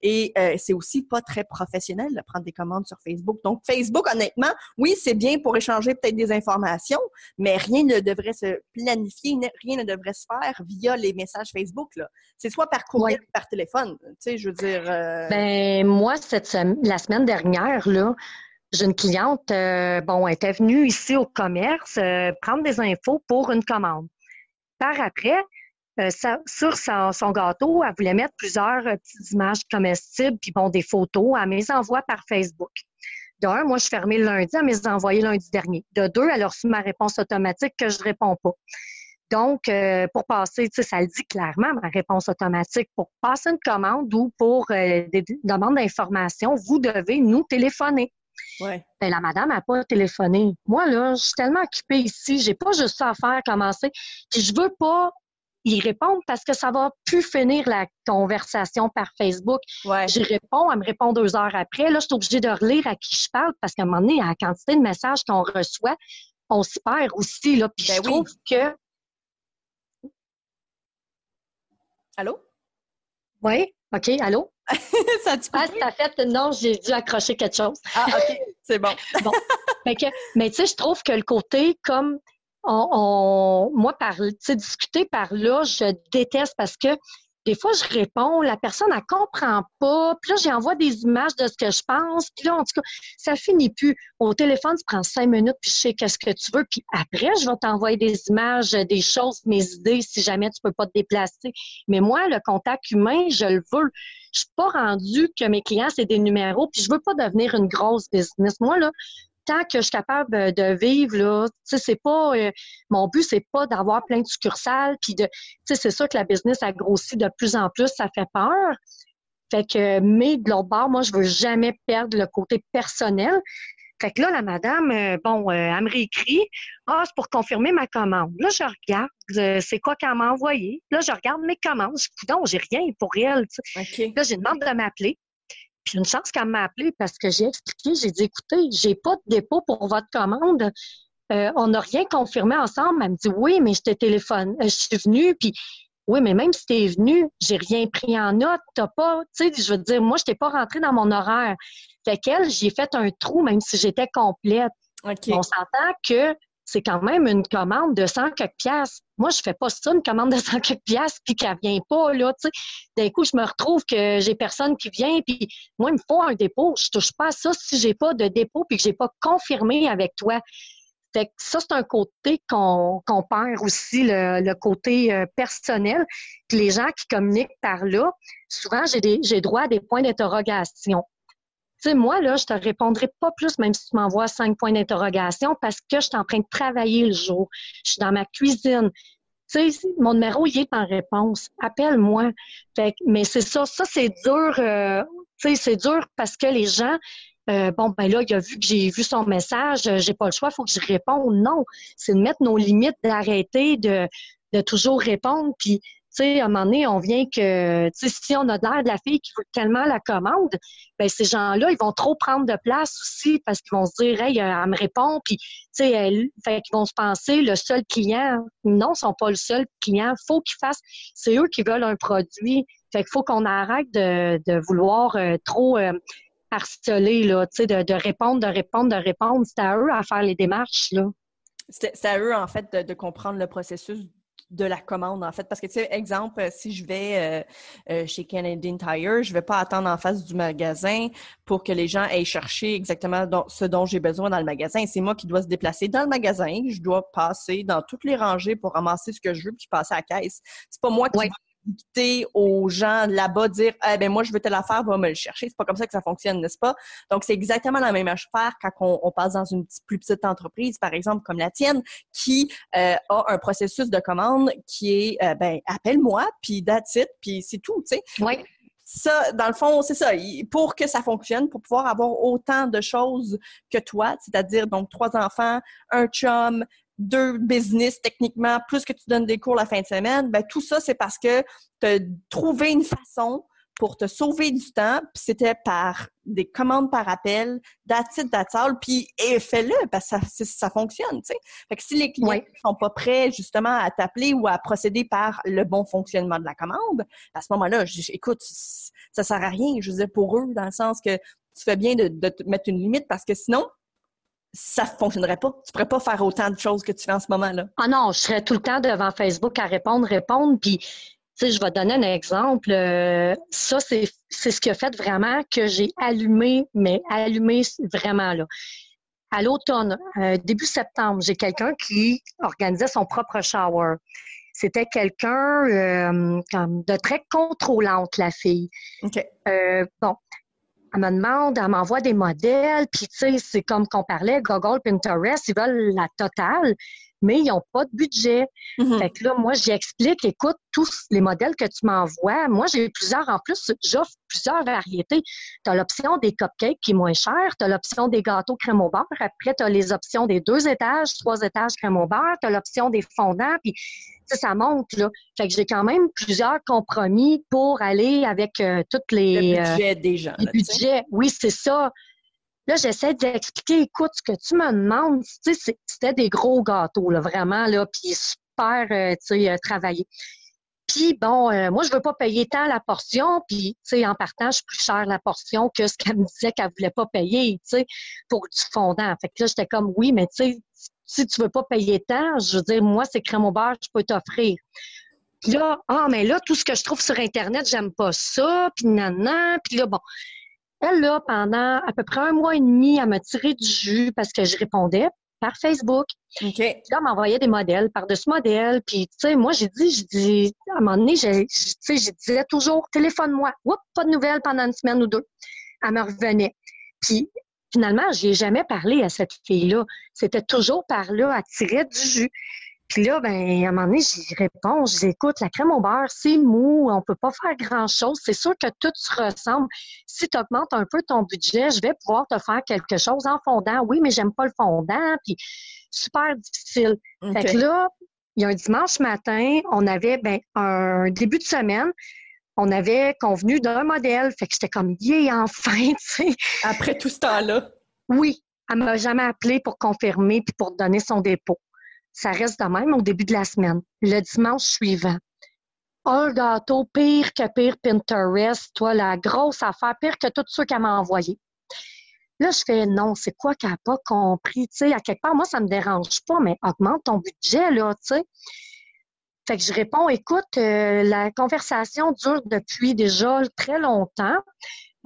Et euh, c'est aussi pas très professionnel de prendre des commandes sur Facebook. Donc, Facebook, honnêtement, oui, c'est bien pour échanger peut-être des informations, mais rien ne devrait se planifier, rien ne devrait se faire via les messages Facebook. C'est soit par courriel ou par téléphone. Tu sais, je veux dire. Euh, ben, moi, cette la semaine dernière, là, j'ai une cliente, euh, bon, elle était venue ici au commerce euh, prendre des infos pour une commande. Par après, euh, sur son, gâteau, elle voulait mettre plusieurs petites images comestibles, puis bon, des photos. Elle me envoie par Facebook. D'un, moi, je fermée le lundi, elle me les envoyé lundi dernier. De deux, elle a reçu ma réponse automatique que je ne réponds pas. Donc, pour passer, tu sais, ça le dit clairement, ma réponse automatique, pour passer une commande ou pour des demandes d'information, vous devez nous téléphoner. Ouais. Ben, la madame n'a pas téléphoné. Moi, là, je suis tellement occupée ici, j'ai pas juste ça à faire, commencer. Puis je veux pas y répondre parce que ça va plus finir la conversation par Facebook. Ouais. J'y réponds, elle me répond deux heures après. Là, je suis obligée de relire à qui je parle parce qu'à un moment donné, à la quantité de messages qu'on reçoit, on s'y perd aussi. Là. Puis ben je trouve que. Allô? Oui, OK, allô? ça tu Ah, fait, non, j'ai dû accrocher quelque chose. Ah, OK, c'est bon. bon. mais tu sais, je trouve que le côté comme on, moi, par, discuter par là, je déteste parce que des fois, je réponds, la personne, elle comprend pas. Puis là, j'envoie des images de ce que je pense. Puis là, en tout cas, ça finit plus. Au téléphone, tu prends cinq minutes, puis je sais qu'est-ce que tu veux. Puis après, je vais t'envoyer des images, des choses, mes idées, si jamais tu peux pas te déplacer. Mais moi, le contact humain, je le veux. Je suis pas rendue que mes clients, c'est des numéros, puis je veux pas devenir une grosse business. Moi, là, tant que je suis capable euh, de vivre, là, c'est pas, euh, mon but, c'est pas d'avoir plein de succursales, puis de, c'est sûr que la business a grossi de plus en plus, ça fait peur. Fait que, mais de l'autre bord, moi, je veux jamais perdre le côté personnel. Fait que là, la madame, euh, bon, elle me réécrit, ah, c'est pour confirmer ma commande. Là, je regarde, c'est quoi qu'elle m'a envoyé. Là, je regarde mes commandes. Je dis, non, j'ai rien pour elle. Là, j'ai demande de m'appeler. Puis une chance qu'elle m'a appelé parce que j'ai expliqué, j'ai dit écoutez, j'ai pas de dépôt pour votre commande. Euh, on n'a rien confirmé ensemble. Elle me dit oui, mais je te téléphone, euh, je suis venue, puis oui, mais même si tu es venu, j'ai rien pris en note. T'as pas, tu sais, je veux dire, moi, je t'ai pas rentré dans mon horaire. Fait qu'elle, j'ai fait un trou, même si j'étais complète. On s'entend que c'est quand même une commande de 100 quelques piastres. Moi, je fais pas ça, une commande de 100 quelques piastres, puis qu'elle vient pas, là, tu sais. D'un coup, je me retrouve que j'ai personne qui vient, puis moi, il me faut un dépôt. Je touche pas à ça si j'ai pas de dépôt, puis que j'ai pas confirmé avec toi. Fait que ça, c'est un côté qu'on perd aussi, le, côté euh, personnel. Les gens qui communiquent par là, souvent, j'ai droit à des points d'interrogation. Tu sais, moi, là, je te répondrai pas plus, même si tu m'envoies cinq points d'interrogation, parce que je suis en train de travailler le jour. Je suis dans ma cuisine. Tu sais, mon numéro, il est en réponse. Appelle-moi. Mais c'est ça. Ça, c'est dur. Euh, tu sais, c'est dur parce que les gens, euh, bon, ben là, il a vu que j'ai vu son message, euh, j'ai pas le choix, il faut que je réponde. Non, c'est de mettre nos limites, d'arrêter de, de toujours répondre. Puis, tu sais, à un moment donné, on vient que, tu sais, si on a l'air de la fille qui veut tellement la commande, ben ces gens-là, ils vont trop prendre de place aussi parce qu'ils vont se dire, hey, elle me répond, puis, tu sais, elle, fait qu'ils vont se penser le seul client. Non, ils sont pas le seul client. Faut qu'ils fassent, c'est eux qui veulent un produit. Fait qu'il faut qu'on arrête de, de vouloir euh, trop euh, harceler, là, tu sais, de, de, répondre, de répondre, de répondre. C'est à eux à faire les démarches, là. C'est à eux, en fait, de, de comprendre le processus de la commande, en fait. Parce que, tu sais, exemple, si je vais euh, euh, chez Canadian Tire, je vais pas attendre en face du magasin pour que les gens aillent chercher exactement ce dont j'ai besoin dans le magasin. C'est moi qui dois se déplacer dans le magasin. Je dois passer dans toutes les rangées pour ramasser ce que je veux puis passer à la caisse. C'est pas moi qui dicter aux gens là-bas, dire eh ben moi je veux telle affaire, va me le chercher. C'est pas comme ça que ça fonctionne, n'est-ce pas? Donc, c'est exactement la même affaire quand on, passe dans une plus petite entreprise, par exemple, comme la tienne, qui euh, a un processus de commande qui est euh, ben appelle-moi, puis that's it, puis c'est tout, tu sais. Oui ça, dans le fond, c'est ça. Pour que ça fonctionne, pour pouvoir avoir autant de choses que toi, c'est-à-dire donc trois enfants, un chum, deux business techniquement, plus que tu donnes des cours la fin de semaine, ben tout ça, c'est parce que tu as trouvé une façon pour te sauver du temps, puis c'était par des commandes par appel, that's it, that's all, puis fais-le, parce que ça, ça fonctionne, tu sais. Fait que si les clients ne sont pas prêts, justement, à t'appeler ou à procéder par le bon fonctionnement de la commande, à ce moment-là, écoute, ça sert à rien, je veux pour eux, dans le sens que tu fais bien de, de te mettre une limite, parce que sinon, ça ne fonctionnerait pas. Tu ne pourrais pas faire autant de choses que tu fais en ce moment-là. Ah non, je serais tout le temps devant Facebook à répondre, répondre. Puis, tu sais, je vais donner un exemple. Euh, ça, c'est ce qui a fait vraiment que j'ai allumé, mais allumé vraiment là. À l'automne, euh, début septembre, j'ai quelqu'un qui organisait son propre shower. C'était quelqu'un euh, de très contrôlante, la fille. OK. bon, elle me demande, elle m'envoie des modèles, puis tu sais, c'est comme qu'on parlait, Google, Pinterest, ils veulent la totale mais ils n'ont pas de budget. Mm-hmm. Fait que là, moi, j'explique, écoute, tous les modèles que tu m'envoies, moi, j'ai plusieurs en plus, j'offre plusieurs variétés. Tu as l'option des cupcakes qui est moins cher, tu as l'option des gâteaux crème au beurre, après, tu as les options des deux étages, trois étages crème au beurre, tu as l'option des fondants, puis ça monte, là. Fait que j'ai quand même plusieurs compromis pour aller avec euh, toutes les... Le budget des gens. Les budgets, oui, c'est ça. Là, j'essaie d'expliquer, écoute, ce que tu me demandes, c'était des gros gâteaux, là, vraiment, là, puis super, euh, tu sais, euh, travaillé. Puis bon, euh, moi, je veux pas payer tant la portion, puis, tu sais, en partant, je suis plus cher la portion que ce qu'elle me disait qu'elle voulait pas payer, tu sais, pour du fondant. Fait que là, j'étais comme, oui, mais tu sais, si tu veux pas payer tant, je veux dire, moi, c'est crème au beurre, je peux t'offrir. Puis là, ah, mais là, tout ce que je trouve sur Internet, j'aime pas ça, puis nanana, puis là, bon. Elle, là, pendant à peu près un mois et demi, elle m'a tiré du jus parce que je répondais par Facebook. OK. Puis là, elle m'envoyait des modèles par-dessus modèles. Puis, tu sais, moi, j'ai dit, je dis, à un moment donné, tu sais, je disais toujours, téléphone-moi. Oups, pas de nouvelles pendant une semaine ou deux. Elle me revenait. Puis, finalement, j'ai jamais parlé à cette fille-là. C'était toujours par là, à tirer du jus. Puis là, ben, à un moment donné, j'y réponds, je dis, écoute, la crème au beurre, c'est mou, on peut pas faire grand-chose. C'est sûr que tout se ressemble. Si tu augmentes un peu ton budget, je vais pouvoir te faire quelque chose en fondant. Oui, mais j'aime pas le fondant, puis super difficile. Fait que là, il y a un dimanche matin, on avait ben, un début de semaine, on avait convenu d'un modèle. Fait que j'étais comme, yeah, enfin, tu sais. Après tout ce temps-là? Oui. Elle m'a jamais appelé pour confirmer puis pour donner son dépôt. Ça reste de même au début de la semaine. Le dimanche suivant, un gâteau pire que pire Pinterest, toi, la grosse affaire, pire que tout ceux qu'elle m'a envoyé. Là, je fais non, c'est quoi qu'elle n'a pas compris? Tu sais, à quelque part, moi, ça ne me dérange pas, mais augmente ton budget, là, tu sais. Fait que je réponds, écoute, euh, la conversation dure depuis déjà très longtemps.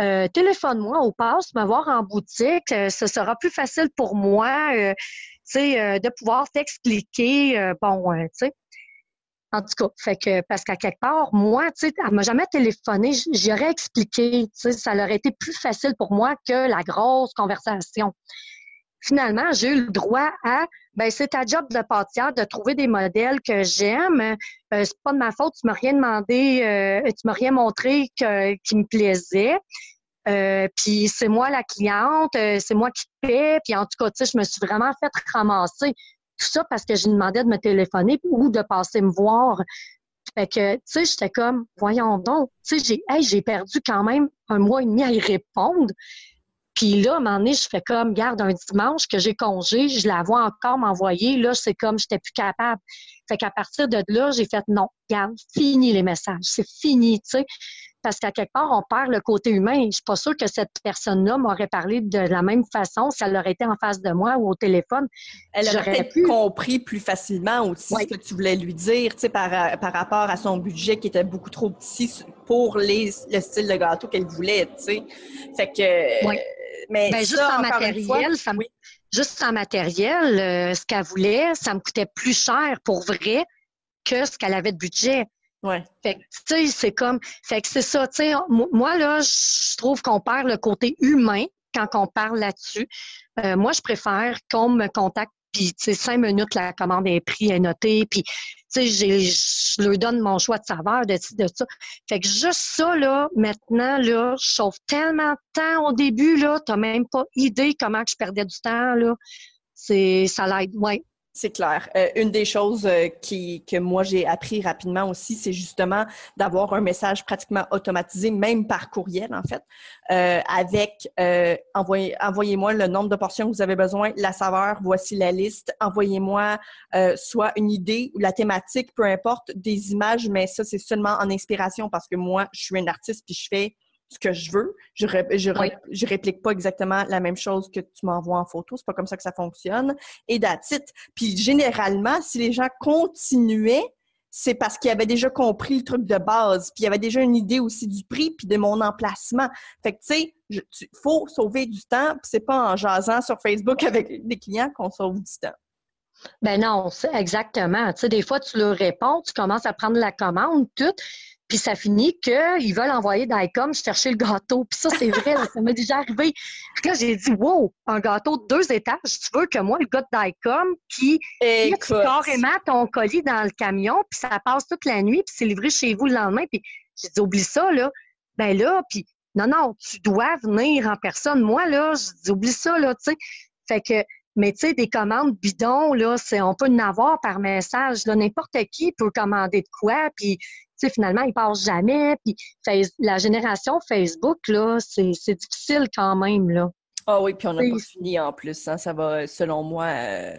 Euh, téléphone-moi au passe, me voir en boutique. Euh, ce sera plus facile pour moi euh, de pouvoir t'expliquer, euh, bon, tu sais. En tout cas, fait que, parce qu'à quelque part, moi, tu sais, elle m'a jamais téléphoné, j'aurais expliqué, tu sais, ça aurait été plus facile pour moi que la grosse conversation. Finalement, j'ai eu le droit à, ben c'est ta job de pâtissière de trouver des modèles que j'aime. Euh, c'est pas de ma faute, tu m'as rien demandé, euh, tu m'as rien montré que, qui me plaisait. Euh, puis c'est moi la cliente, euh, c'est moi qui paie. Puis en tout cas, tu sais, je me suis vraiment fait ramasser. Tout ça parce que j'ai demandé de me téléphoner ou de passer me voir. Fait que, tu sais, j'étais comme, voyons donc, tu sais, j'ai j'ai perdu quand même un mois et demi à y répondre. Puis là, à un moment donné, je fais comme, garde un dimanche que j'ai congé, je la vois encore m'envoyer. Là, c'est comme, j'étais plus capable. Fait qu'à partir de là, j'ai fait, non, garde, fini les messages. C'est fini, tu sais parce qu'à quelque part, on perd le côté humain. Je suis pas sûre que cette personne-là m'aurait parlé de la même façon si elle aurait été en face de moi ou au téléphone. Elle aurait pu... compris plus facilement aussi ce que tu voulais lui dire, par, par rapport à son budget qui était beaucoup trop petit pour les, le style de gâteau qu'elle voulait, tu sais. Fait que... Mais ben, juste, en matériel, ça juste en matériel, ce qu'elle voulait, ça me coûtait plus cher pour vrai que ce qu'elle avait de budget. Ouais. Fait que, tu sais, c'est comme, fait que c'est ça, tu sais, moi, là, je trouve qu'on perd le côté humain quand on parle là-dessus. Euh, moi, je préfère qu'on me contacte puis, tu sais, cinq minutes, la commande est prise, est notée, puis, tu sais, je leur donne mon choix de saveur, de, de ça. Fait que juste ça, là, maintenant, là, je sauve tellement de temps au début, là, t'as même pas idée comment que je perdais du temps, là. C'est, ça l'aide, ouais. C'est clair. Euh, une des choses euh, qui, que moi j'ai appris rapidement aussi, c'est justement d'avoir un message pratiquement automatisé, même par courriel en fait, euh, avec envoyez, envoyez-moi le nombre de portions que vous avez besoin, la saveur, voici la liste. Envoyez-moi soit une idée ou la thématique, peu importe, des images, mais ça c'est seulement en inspiration parce que moi je suis un artiste puis je fais ce que je veux. Je, je, réplique pas exactement la même chose que tu m'envoies en photo. C'est pas comme ça que ça fonctionne. Et that's Puis généralement, si les gens continuaient, c'est parce qu'ils avaient déjà compris le truc de base, puis il y avait déjà une idée aussi du prix, puis de mon emplacement. Fait que, tu sais, il faut sauver du temps, puis c'est pas en jasant sur Facebook avec des clients qu'on sauve du temps. Ben non, exactement. Tu sais, des fois, tu leur réponds, tu commences à prendre la commande, tout, puis ça finit qu'ils veulent envoyer d'ICOM chercher le gâteau. Puis ça, c'est vrai, ça m'est déjà arrivé. Puis là, j'ai dit, wow, un gâteau de deux étages, tu veux que moi, le gars d'ICOM, qui met carrément ton colis dans le camion, puis ça passe toute la nuit, puis c'est livré chez vous le lendemain. Puis j'ai dit, oublie ça, là. Ben là, puis non, non, tu dois venir en personne. Moi, là, j'ai dit, oublie ça, là, tu sais. Fait que mais tu sais, des commandes bidons, là, c'est, on peut en avoir par message. Là, n'importe qui peut commander de quoi, puis tu sais, finalement, ils passent jamais. Puis la génération Facebook, là, c'est, c'est difficile quand même, là. Ah oui, puis on n'a pas fini en plus. Hein. Ça va, selon moi, euh,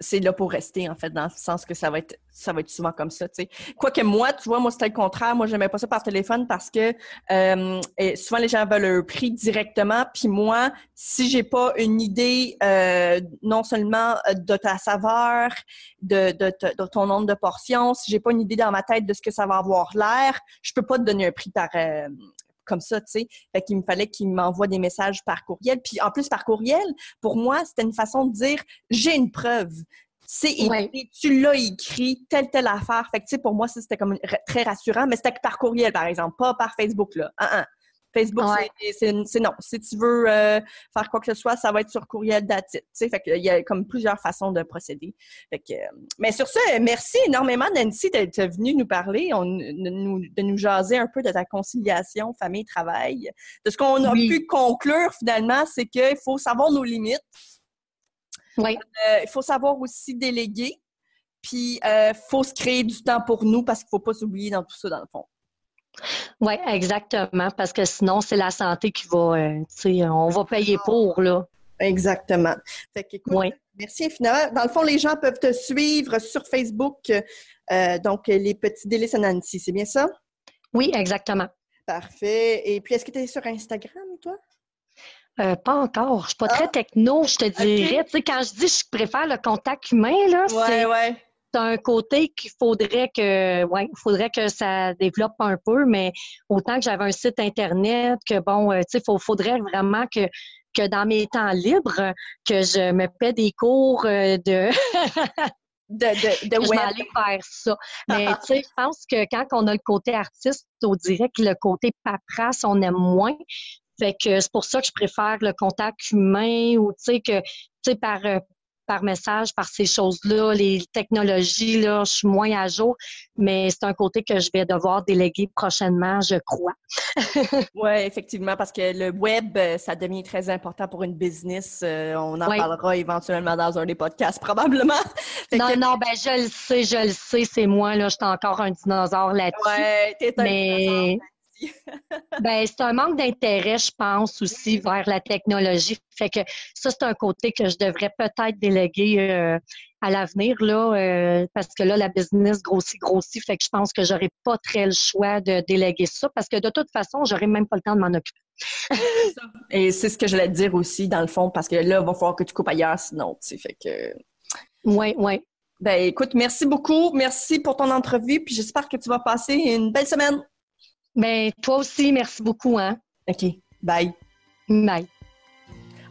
c'est là pour rester, en fait, dans le sens que ça va être ça va être souvent comme ça, tu sais. Quoique moi, tu vois, moi, c'était le contraire. Moi, j'aimais pas ça par téléphone parce que euh, souvent, les gens veulent le prix directement. Puis moi, si j'ai pas une idée euh, non seulement de ta saveur, de, de, de, ton nombre de portions, si j'ai pas une idée dans ma tête de ce que ça va avoir l'air, je peux pas te donner un prix par, comme ça, tu sais. Fait qu'il me fallait qu'il m'envoie des messages par courriel. Puis en plus, par courriel, pour moi, c'était une façon de dire j'ai une preuve. C'est tu l'as écrit, telle, telle affaire. Fait que, tu sais, pour moi, c'était comme très rassurant, mais c'était par courriel, par exemple, pas par Facebook, là. Facebook, c'est non. Si tu veux euh, faire quoi que ce soit, ça va être sur courriel d'attitude. Fait qu'il y a comme plusieurs façons de procéder. Fait que, euh, mais sur ce, merci énormément, Nancy, d'être venue nous parler, de, nous, jaser un peu de ta conciliation famille-travail. De ce qu'on a pu conclure finalement, c'est qu'il faut savoir nos limites. Oui. Euh, il faut savoir aussi déléguer. Puis, il faut se créer du temps pour nous parce qu'il ne faut pas s'oublier dans tout ça, dans le fond. Oui, exactement, parce que sinon, c'est la santé qui va, euh, tu sais, on va payer pour, là. Exactement. Fait merci infiniment. Dans le fond, les gens peuvent te suivre sur Facebook, euh, donc les petits délices à Nancy, c'est bien ça? Oui, exactement. Parfait. Et puis, est-ce que tu es sur Instagram, toi? Euh, pas encore. Je suis pas très ah! techno, je te dirais. Tu sais, quand je dis je préfère le contact humain, là, ouais, ouais c'est un côté qu'il faudrait que, ouais, faudrait que ça développe un peu, mais autant que j'avais un site internet, que bon, euh, tu sais, il faudrait vraiment que que dans mes temps libres, que je me paie des cours euh, de de, de, de je aller faire ça. Mais tu sais, je pense que quand on a le côté artiste, on dirait que le côté paperasse, on aime moins. Fait que c'est pour ça que je préfère le contact humain ou tu sais que tu sais par euh, par message, par ces choses-là, les technologies, là, je suis moins à jour, mais c'est un côté que je vais devoir déléguer prochainement, je crois. oui, effectivement, parce que le web, euh, ça devient très important pour une business. Euh, on en parlera éventuellement dans un des podcasts, probablement. non, non, ben je le sais, je le sais, c'est moi, là, je suis encore un dinosaure là-dessus. Oui, t'es un mais... ben, c'est un manque d'intérêt, je pense, aussi vers la technologie. Fait que ça, c'est un côté que je devrais peut-être déléguer euh, à l'avenir, là, euh, parce que là, la business grossit, grossit. Fait que je pense que j'aurais pas très le choix de déléguer ça, parce que de toute façon, j'aurais même pas le temps de m'en occuper. Et c'est ce que je voulais te dire aussi, dans le fond, parce que là, il va falloir que tu coupes ailleurs, sinon, tu sais, fait que... Oui, oui. Ben, écoute, merci beaucoup. Merci pour ton entrevue, puis j'espère que tu vas passer une belle semaine. Ben, toi aussi, merci beaucoup. Hein? OK. Bye. Bye.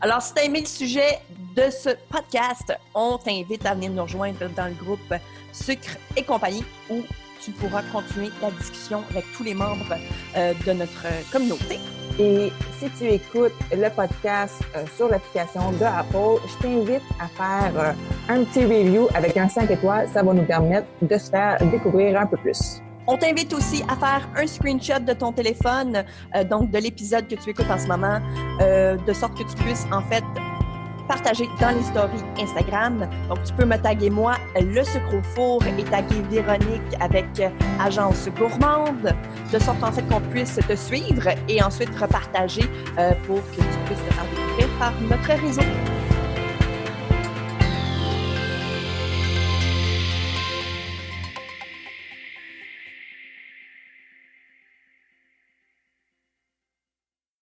Alors, si tu as aimé le sujet de ce podcast, on t'invite à venir nous rejoindre dans le groupe Sucre et compagnie où tu pourras continuer la discussion avec tous les membres euh, de notre communauté. Et si tu écoutes le podcast euh, sur l'application de Apple, je t'invite à faire euh, un petit review avec un 5 étoiles. Ça va nous permettre de se faire découvrir un peu plus. On t'invite aussi à faire un screenshot de ton téléphone, euh, donc de l'épisode que tu écoutes en ce moment, de sorte que tu puisses en fait partager dans les stories Instagram. Donc, tu peux me taguer moi, le sucre four, et taguer Véronique avec Agence Gourmande, de sorte en fait qu'on puisse te suivre et ensuite repartager euh, pour que tu puisses te faire découvrir par notre réseau.